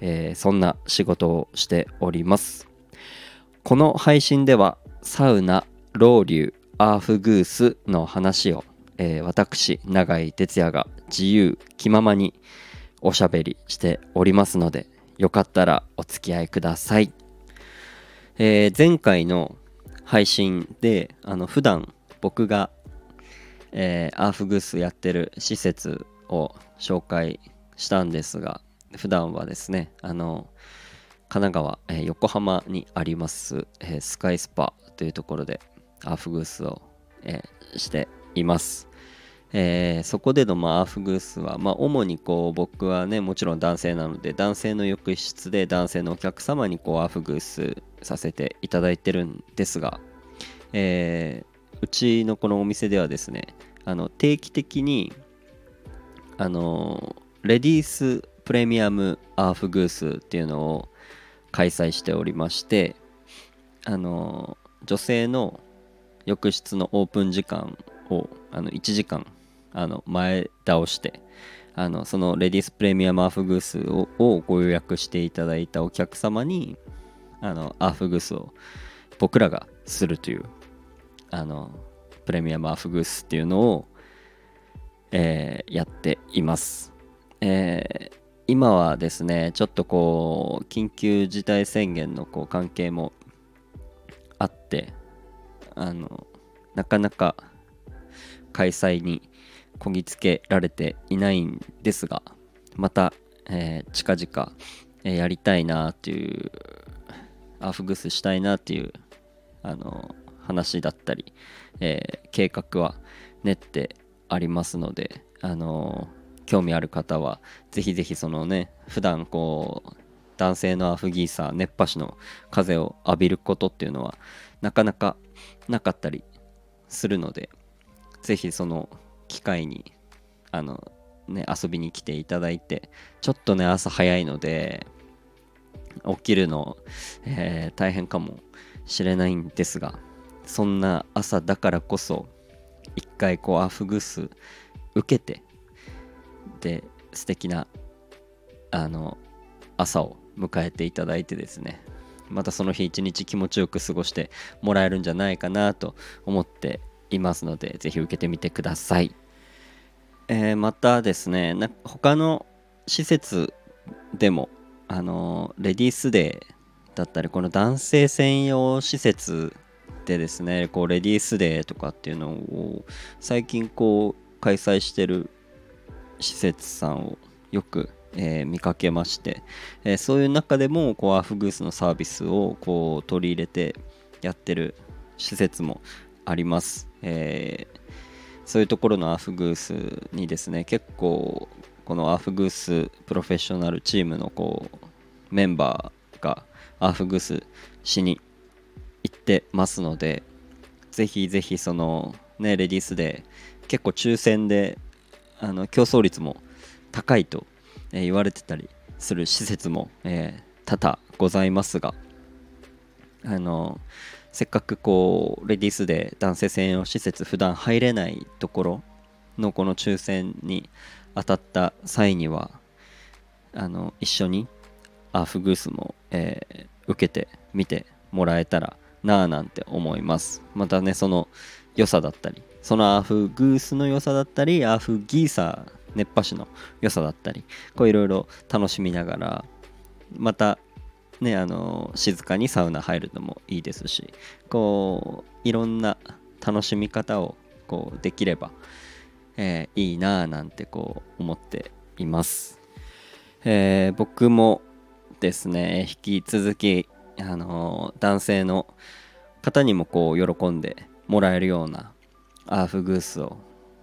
えー、そんな仕事をしております。この配信ではサウナロウリュアーフグースの話を、えー、私永井哲也が自由気ままにおしゃべりしておりますのでよかったらお付き合いください、えー、前回の配信であの普段僕が、えー、アーフグースやってる施設を紹介したんですが普段はですねあの神奈川、えー、横浜にあります、えー、スカイスパというところでアーフグースを、えー、しています、え、そこでの、まあ、アーフグースは、まあ、主にこう僕はねもちろん男性なので男性の浴室で男性のお客様にこうアーフグースさせていただいてるんですが、えー、うちのこのお店ではですねあの定期的にあのレディースプレミアムアーフグースっていうのを開催しておりましてあの女性の浴室のオープン時間をあの1時間あの前倒してあのそのレディースプレミアムアーフグースををご予約していただいたお客様にあのアーフグースを僕らがするというあのプレミアムアーフグースっていうのをえー、やっています。えー、今はですね、ちょっとこう、緊急事態宣言のこう関係もあって、あの、なかなか開催にこぎつけられていないんですが、また、えー、近々、えー、やりたいなっていう、アフグスしたいなっていう、あの、話だったり、えー、計画は練ってありますので、あの興味ある方はぜひぜひそのね普段こう男性のアフギーサー熱波師の風を浴びることっていうのはなかなかなかったりするのでぜひその機会にあのね遊びに来ていただいてちょっとね朝早いので起きるの、えー、大変かもしれないんですがそんな朝だからこそ一回こうアフグス受けてで素敵なあの朝を迎えていただいてですね。またその日一日気持ちよく過ごしてもらえるんじゃないかなと思っていますので是非受けてみてください、えー、またですねな他の施設でもあのレディースデーだったりこの男性専用施設でですねこうレディースデーとかっていうのを最近こう開催してる施設さんをよく、えー、見かけまして、えー、そういう中でもこうアフグースのサービスをこう取り入れてやってる施設もあります、えー、そういうところのアフグースにですね結構このアフグースプロフェッショナルチームのこうメンバーがアフグースしに行ってますのでぜひぜひそのねレディースで結構抽選であの競争率も高いと、え、言われてたりする施設も、え、多々ございますがあのせっかくこうレディースで男性専用施設普段入れないところのこの抽選に当たった際にはあの一緒にアーフグースも、えー、受けてみてもらえたらなぁなんて思います。またねその良さだったりそのアフグースの良さだったりアフギーサー熱波師の良さだったりこういろいろ楽しみながらまたねあの静かにサウナ入るのもいいですしこういろんな楽しみ方をこうできれば、えー、いいなぁなんてこう思っています、えー、僕もですね引き続きあの男性の方にもこう喜んでもらえるようなアーフグースを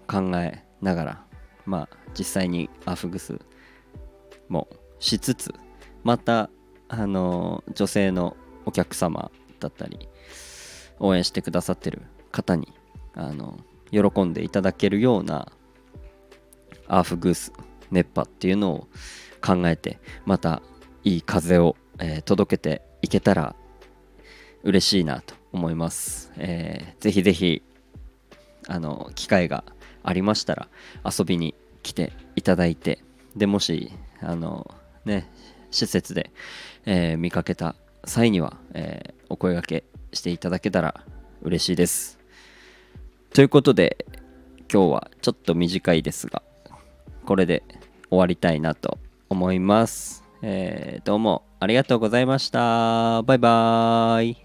考えながらまあ実際にアーフグースもしつつまたあの女性のお客様だったり応援してくださってる方にあの喜んでいただけるようなアーフグース熱波っていうのを考えてまたいい風を、えー、届けていけたら嬉しいなと思います、えー、ぜひぜひあの機会がありましたら遊びに来ていただいてでもしあのね施設で、えー、見かけた際には、えー、お声がけしていただけたら嬉しいです。ということで今日はちょっと短いですがこれで終わりたいなと思います、えー、どうもありがとうございました。バイバーイ。